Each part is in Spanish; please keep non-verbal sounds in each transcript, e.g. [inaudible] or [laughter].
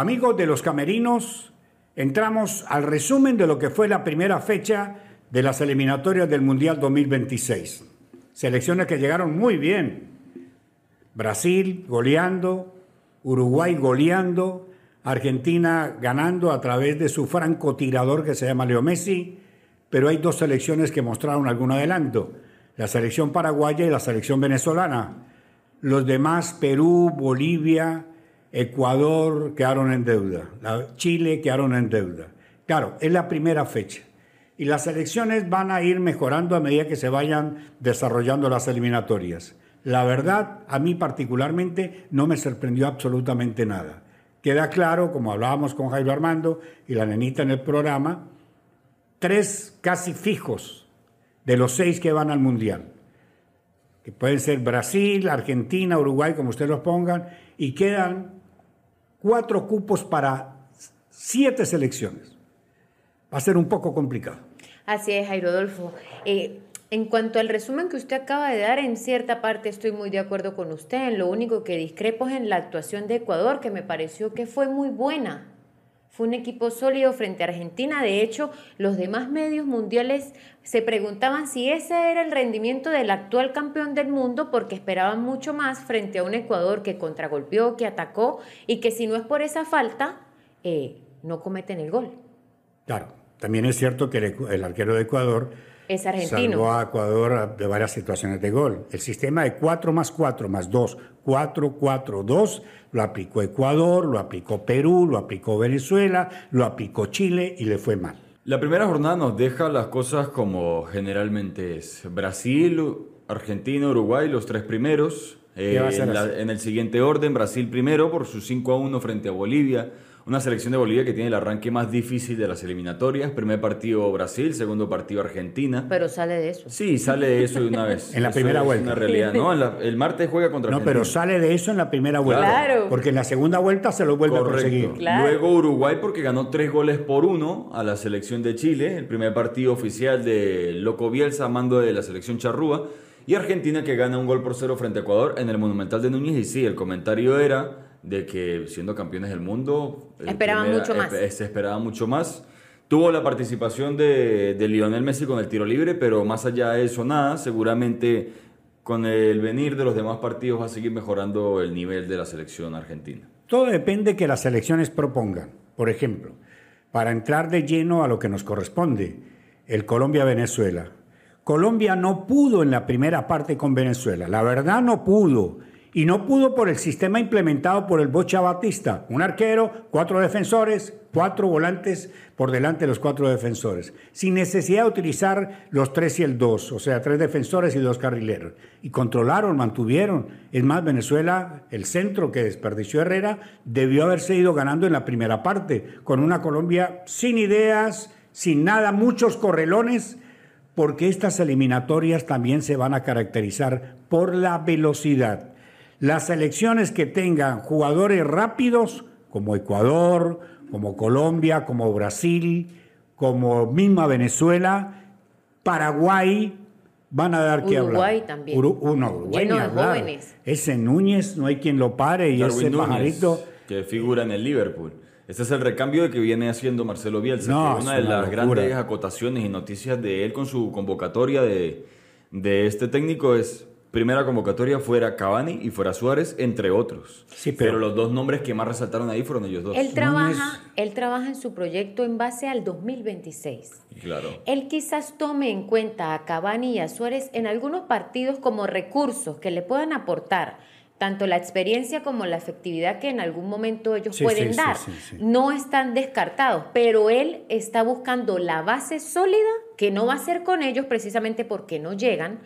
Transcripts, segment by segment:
Amigos de los camerinos, entramos al resumen de lo que fue la primera fecha de las eliminatorias del Mundial 2026. Selecciones que llegaron muy bien. Brasil goleando, Uruguay goleando, Argentina ganando a través de su francotirador que se llama Leo Messi, pero hay dos selecciones que mostraron algún adelanto, la selección paraguaya y la selección venezolana. Los demás, Perú, Bolivia, Ecuador, quedaron en deuda. Chile quedaron en deuda. Claro, es la primera fecha. Y las elecciones van a ir mejorando a medida que se vayan desarrollando las eliminatorias. La verdad, a mí particularmente, no me sorprendió absolutamente nada. Queda claro, como hablábamos con Jairo Armando y la nenita en el programa, tres casi fijos de los seis que van al Mundial, que pueden ser Brasil, Argentina, Uruguay, como ustedes los pongan, y quedan cuatro cupos para siete selecciones. Va a ser un poco complicado. Así es, Jairo Adolfo. Eh, en cuanto al resumen que usted acaba de dar, en cierta parte estoy muy de acuerdo con usted. En lo único que discrepo es en la actuación de Ecuador, que me pareció que fue muy buena. Fue un equipo sólido frente a Argentina. De hecho, los demás medios mundiales se preguntaban si ese era el rendimiento del actual campeón del mundo porque esperaban mucho más frente a un Ecuador que contragolpeó, que atacó y que si no es por esa falta, eh, no cometen el gol. Claro, también es cierto que el arquero de Ecuador es argentino. Salvó a Ecuador de varias situaciones de gol. El sistema de 4 más 4 más 2, 4, 4, 2, lo aplicó Ecuador, lo aplicó Perú, lo aplicó Venezuela, lo aplicó Chile y le fue mal. La primera jornada nos deja las cosas como generalmente es. Brasil, Argentina, Uruguay, los tres primeros. Eh, en, en, el siguiente orden, Brasil primero por su 5 a 1 frente a Bolivia. Una selección de Bolivia que tiene el arranque más difícil de las eliminatorias. Primer partido Brasil, segundo partido Argentina. Pero sale de eso. Sí, sale de eso de una vez. [laughs] en la primera vuelta. Es una realidad, ¿no? el martes juega contra Argentina. No, pero sale de eso en la primera vuelta. Claro. Porque en la segunda vuelta se lo vuelve a conseguir. Luego Uruguay porque ganó tres goles por uno a la selección de Chile. El primer partido oficial de Loco Bielsa, mando de la selección charrúa. Y Argentina que gana un gol por cero frente a Ecuador en el Monumental de Núñez. Y sí, el comentario era de que siendo campeones del mundo... Esperaban mucho más. Se esperaba mucho más. Tuvo la participación de, de, Lionel Messi con el tiro libre, pero más allá de eso nada, seguramente con el venir de los demás partidos va a seguir mejorando el nivel de la selección argentina. Todo depende que las selecciones propongan. Por ejemplo, para entrar de lleno a lo que nos corresponde, el Colombia-Venezuela. Colombia no pudo en la primera parte con Venezuela, la verdad no pudo y no pudo por el sistema implementado por el Bocha Batista. Un arquero, cuatro defensores, cuatro volantes por delante de los cuatro defensores, sin necesidad de utilizar los tres y el dos, o sea, tres defensores y dos carrileros. Y controlaron, mantuvieron. Es más, Venezuela, el centro que desperdició Herrera, debió haberse ido ganando en la primera parte, con una Colombia sin ideas, sin nada, muchos correlones porque estas eliminatorias también se van a caracterizar por la velocidad. Las selecciones que tengan jugadores rápidos, como Ecuador, como Colombia, como Brasil, como misma Venezuela, Paraguay, van a dar que hablar. Uruguay también. Uruguay jóvenes. Ese Núñez, no hay quien lo pare y ese pajarito. Que figura en el Liverpool. Este es el recambio de que viene haciendo Marcelo Bielsa, una de las grandes acotaciones y noticias de él con su convocatoria de, de este técnico es primera convocatoria fuera Cavani y fuera Suárez, entre otros. Sí, pero, los dos nombres que más resaltaron ahí fueron ellos dos. Él trabaja, él trabaja en su proyecto en base al 2026. Claro. Él quizás tome en cuenta a Cavani y a Suárez en algunos partidos como recursos que le puedan aportar tanto la experiencia como la efectividad que en algún momento ellos pueden dar. no están descartados, pero él está buscando la base sólida que no va a ser con ellos precisamente porque no llegan,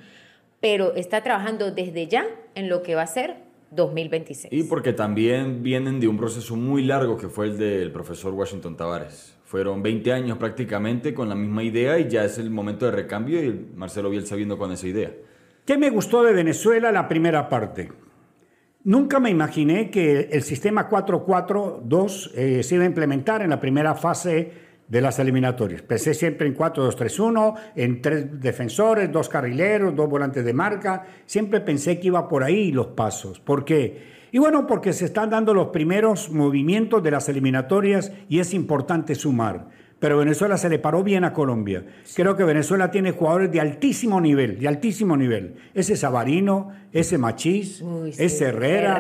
pero está trabajando desde ya en lo que va a ser 2026. Y porque también vienen de un proceso muy largo que fue el del profesor Washington Tavares. Fueron 20 años prácticamente con la misma idea y ya es el momento de recambio y Marcelo Bielsa viendo con esa idea. ¿Qué me gustó de Venezuela la primera parte? Nunca me imaginé que el sistema 4-4-2 eh, se iba a implementar en la primera fase de las eliminatorias. Pensé siempre en 4-2-3-1, en tres defensores, dos carrileros, dos volantes de marca. Siempre pensé que iba por ahí los pasos. porque Y bueno, porque se están dando los primeros movimientos de las eliminatorias y es importante sumar. Pero Venezuela se le paró bien a Colombia. Creo que Venezuela tiene jugadores de altísimo nivel, de altísimo nivel. Ese Sabarino, ese Machís, ese Herrera.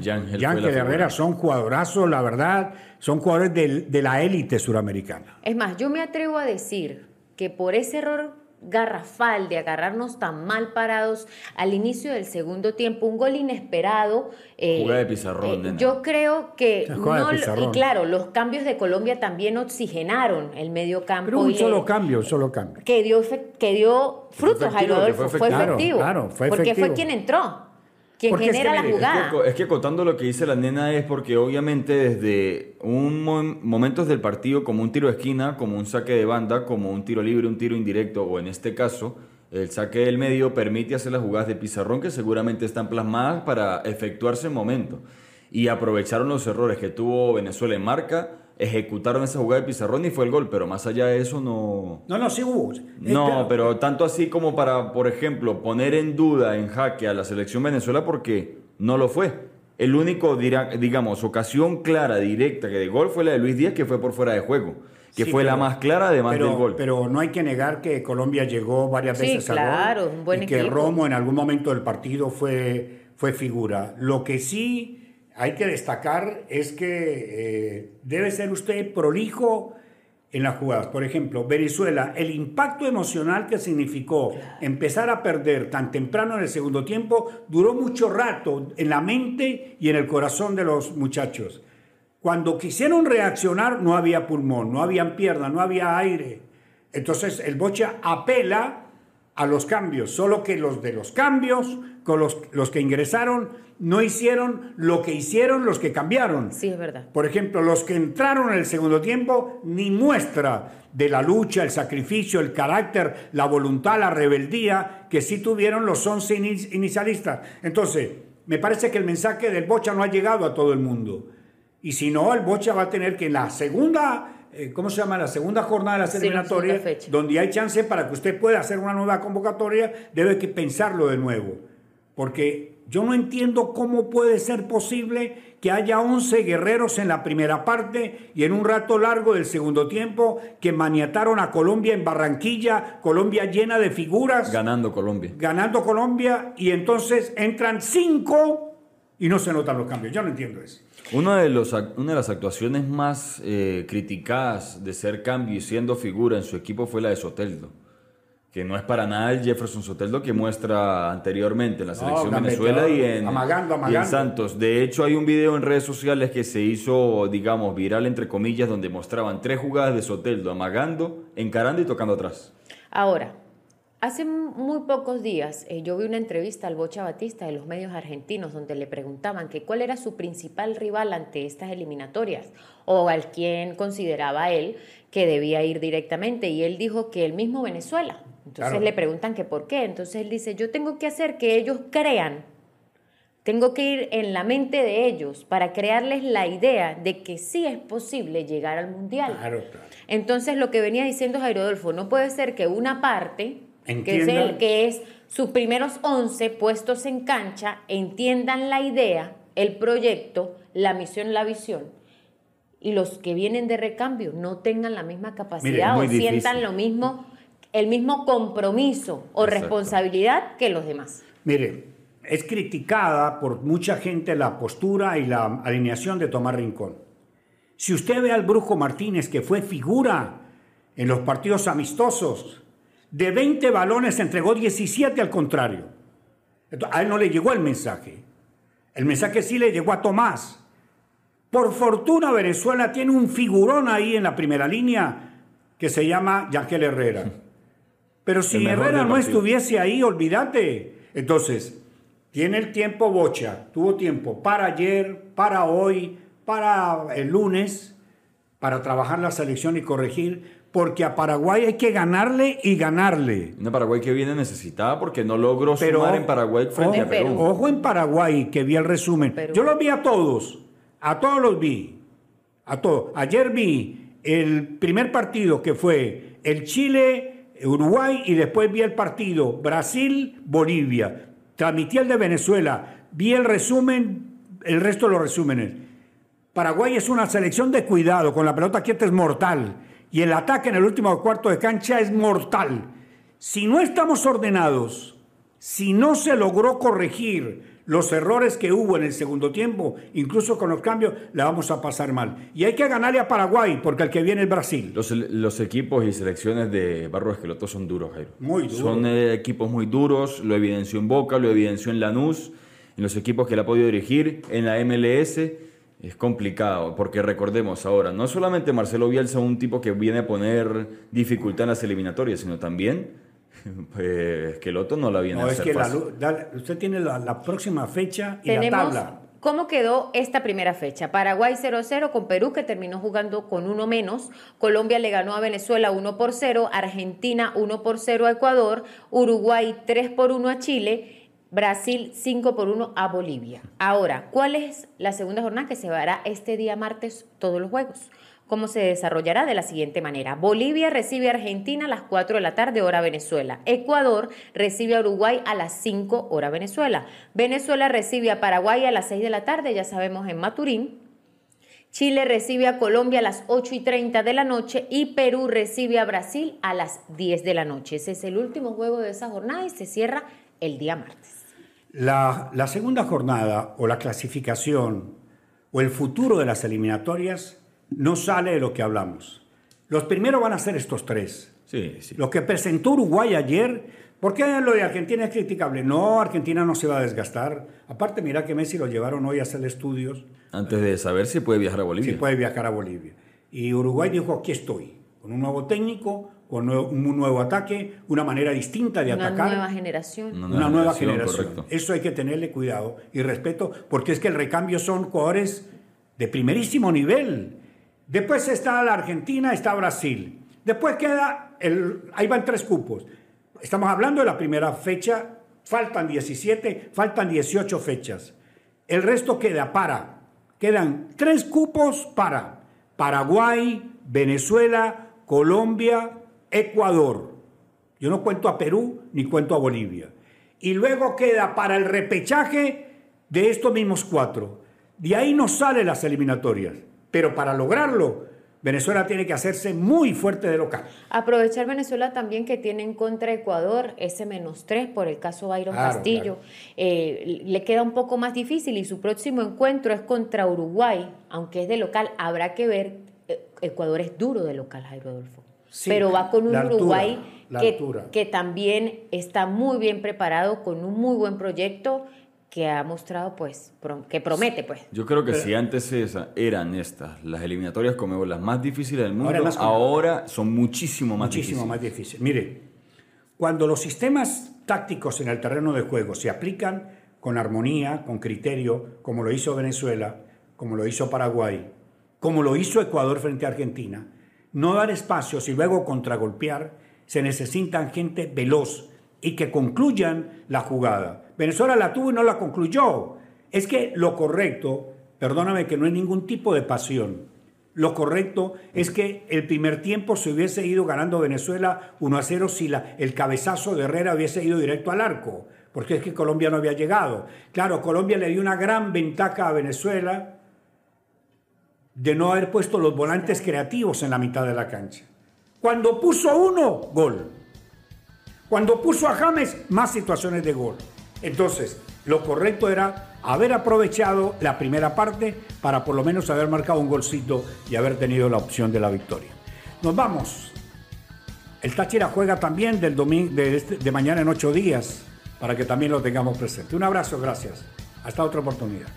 Yángel, Herrera son jugadorazos, la verdad. Son jugadores de la élite suramericana. Es más, yo me atrevo a decir que por ese error garrafal de agarrarnos tan mal parados al inicio del segundo tiempo, un gol inesperado. Eh, de pizarrón. Eh, yo creo que y claro, los cambios de Colombia también oxigenaron el medio campo. Pero un solo cambio, un solo cambio. Que dio, que dio frutos, Jairo Fue, efectivo. Claro, fue efectivo. Porque fue quien entró genera la jugada. Es que, acotando lo que dice la nena es porque obviamente desde un momentos del partido como un tiro de esquina, como un saque de banda, como un tiro libre, un tiro indirecto o en este caso el saque del medio permite hacer las jugadas de pizarrón que seguramente están plasmadas para efectuarse en momento. Y aprovecharon los errores que tuvo Venezuela en marca ejecutaron esa jugada de pizarrón y fue el gol, pero más allá de eso no... No, no, sí hubo. No, pero tanto así como para, por ejemplo, poner en duda, en jaque a la selección Venezuela porque no lo fue. El único, digamos, ocasión clara, directa que de gol fue la de Luis Díaz, que fue por fuera de juego, que fue la más clara además del gol. Pero no hay que negar que Colombia llegó varias veces a gol un buen y que Romo en algún momento del partido fue, fue figura. Lo que sí hay que destacar es que eh, debe ser usted prolijo en las jugadas. Por ejemplo, Venezuela, el impacto emocional que significó empezar a perder tan temprano en el segundo tiempo duró mucho rato en la mente y en el corazón de los muchachos. Cuando quisieron reaccionar no había pulmón, no había pierna, no había aire. Entonces el Bocha apela a los cambios, solo que los de los cambios, con los, los que ingresaron, no hicieron lo que hicieron los que cambiaron. Sí, es verdad. Por ejemplo, los que entraron en el segundo tiempo, ni muestra de la lucha, el sacrificio, el carácter, la voluntad, la rebeldía que sí tuvieron los 11 inicialistas. Entonces, me parece que el mensaje del Bocha no ha llegado a todo el mundo. Y si no, el Bocha va a tener que en la segunda, eh, ¿cómo se llama? La segunda jornada de la eliminatorias, donde hay chance para que usted pueda hacer una nueva convocatoria, debe que pensarlo de nuevo. Porque yo no entiendo cómo puede ser posible que haya 11 guerreros en la primera parte y en un rato largo del segundo tiempo que maniataron a Colombia en Barranquilla, Colombia llena de figuras. Ganando Colombia. Ganando Colombia y entonces entran 5 y no se notan los cambios. Yo no entiendo eso. Una de, los, una de las actuaciones más eh, criticadas de ser cambio y siendo figura en su equipo fue la de Soteldo que no es para nada el Jefferson Soteldo que muestra anteriormente en la selección Venezuela y en, Santos. De hecho, hay un video en redes sociales que se hizo, digamos, viral entre comillas, donde mostraban tres jugadas de Soteldo amagando, encarando y tocando atrás. Ahora, hace muy pocos días eh, yo vi una entrevista al Bocha Batista de los medios argentinos donde le preguntaban que cuál era su principal rival ante estas eliminatorias o al quien consideraba él que debía ir directamente y él dijo que el mismo Venezuela entonces le preguntan que por qué. Entonces él dice, yo tengo que hacer que ellos crean, tengo que ir en la mente de ellos para crearles la idea de que sí es posible llegar al mundial. Entonces lo que venía diciendo Jairo Adolfo, no puede ser que una parte, que es, el, que es sus primeros 11 puestos en cancha, entiendan la idea, el proyecto, la misión, la visión, y los que vienen de recambio no tengan la misma capacidad o sientan lo mismo el mismo compromiso o responsabilidad que los demás. Mire, es criticada por mucha gente la postura y la alineación de Tomás Rincón. Si usted ve al Brujo Martínez, que fue figura en los partidos amistosos, de 20 balones entregó 17 al contrario. a él no le llegó el mensaje. El mensaje sí le llegó a Tomás. Por fortuna Venezuela tiene un figurón ahí en la primera línea que se llama Yangel Herrera. Pero si Herrera no estuviese ahí, olvídate. Entonces, tiene el tiempo Bocha, tuvo tiempo para ayer, para hoy, para el lunes, para trabajar la selección y corregir, porque a Paraguay hay que ganarle y ganarle. Una Paraguay que viene necesitada porque no logró sumar en Paraguay frente a Perú. Ojo en Paraguay, que vi el resumen. Yo los vi a todos, a todos los vi, a todos. Ayer vi el primer partido que fue el Chile Uruguay y después vi el partido Brasil-Bolivia. Transmití el de Venezuela. Vi el resumen el resto lo resumen. Paraguay es una selección de cuidado, con la pelota quieta es mortal. Y el ataque en el último cuarto de cancha es mortal. Si no estamos ordenados, si no se logró corregir los errores que hubo en el segundo tiempo, incluso con los cambios, la vamos a pasar mal. Y hay que ganarle a Paraguay, porque el que viene es Brasil. Los, equipos y selecciones de Barro Esqueloto son duros, Jairo. Muy duros. Son eh, equipos muy duros, lo evidenció en Boca, lo evidenció en Lanús, en los equipos que él ha podido dirigir, en la MLS es complicado, porque recordemos ahora, no solamente Marcelo Bielsa es un tipo que viene a poner dificultad en las eliminatorias, sino también [laughs] pues, que el otro no la viene a hacer es usted tiene la, próxima fecha y la tabla. ¿Cómo quedó esta primera fecha? Paraguay 0-0 con Perú, que terminó jugando con uno menos. Colombia le ganó a Venezuela 1 por 0. Argentina 1 por 0 a Ecuador. Uruguay 3 por 1 a Chile. Brasil 5 por 1 a Bolivia. Ahora, ¿cuál es la segunda jornada que se dará este día martes todos los juegos? ¿Cómo se desarrollará? De la siguiente manera. Bolivia recibe a Argentina a las 4 de la tarde, hora Venezuela. Ecuador recibe a Uruguay a las 5, hora Venezuela. Venezuela recibe a Paraguay a las 6 de la tarde, ya sabemos, en Maturín. Chile recibe a Colombia a las 8 y 30 de la noche y Perú recibe a Brasil a las 10 de la noche. Ese es el último juego de esa jornada y se cierra el día martes. La, segunda jornada o la clasificación o el futuro de las eliminatorias no sale de lo que hablamos. Los primeros van a ser estos tres. Sí, sí. Lo que presentó Uruguay ayer, ¿por qué lo de Argentina es criticable? No, Argentina no se va a desgastar. Aparte, mira que Messi lo llevaron hoy a hacer estudios. Antes de saber si puede viajar a Bolivia. Si puede viajar a Bolivia. Y Uruguay dijo, aquí estoy, con un nuevo técnico, con un nuevo ataque, una manera distinta de atacar. Una nueva generación. Una, nueva generación. Eso hay que tenerle cuidado y respeto, porque es que el recambio son jugadores de primerísimo nivel. Después está la Argentina, está Brasil. Después queda, el, ahí van tres cupos. Estamos hablando de la primera fecha, faltan 17, faltan 18 fechas. El resto queda para, quedan tres cupos para Paraguay, Venezuela, Colombia, Ecuador. Yo no cuento a Perú ni cuento a Bolivia. Y luego queda para el repechaje de estos mismos cuatro. De ahí no salen las eliminatorias. Pero para lograrlo, Venezuela tiene que hacerse muy fuerte de local. Aprovechar Venezuela también que tiene en contra Ecuador ese menos tres por el caso Byron Castillo. Eh, le queda un poco más difícil y su próximo encuentro es contra Uruguay, aunque es de local. Habrá que ver, eh, Ecuador es duro de local, Jairo Adolfo pero va con un Uruguay que, también está muy bien preparado, con un muy buen proyecto que ha mostrado, pues, que promete, pues. Yo creo que si antes eran estas, las eliminatorias como las más difíciles del mundo, ahora, son muchísimo más muchísimo más difíciles. Mire, cuando los sistemas tácticos en el terreno de juego se aplican con armonía, con criterio, como lo hizo Venezuela, como lo hizo Paraguay, como lo hizo Ecuador frente a Argentina, no dar espacios y luego contragolpear, se necesitan gente veloz y que concluyan la jugada. Venezuela la tuvo y no la concluyó. Es que lo correcto, perdóname que no hay ningún tipo de pasión, lo correcto es que el primer tiempo se hubiese ido ganando Venezuela 1 a 0 si la, el cabezazo de Herrera hubiese ido directo al arco, porque es que Colombia no había llegado. Claro, Colombia le dio una gran ventaja a Venezuela, de no haber puesto los volantes creativos en la mitad de la cancha. Cuando puso uno, gol. Cuando puso a James, más situaciones de gol. Entonces, lo correcto era haber aprovechado la primera parte para por lo menos haber marcado un golcito y haber tenido la opción de la victoria. Nos vamos. El Táchira juega también del de, este, de mañana en ocho días para que también lo tengamos presente. Un abrazo, gracias. Hasta otra oportunidad.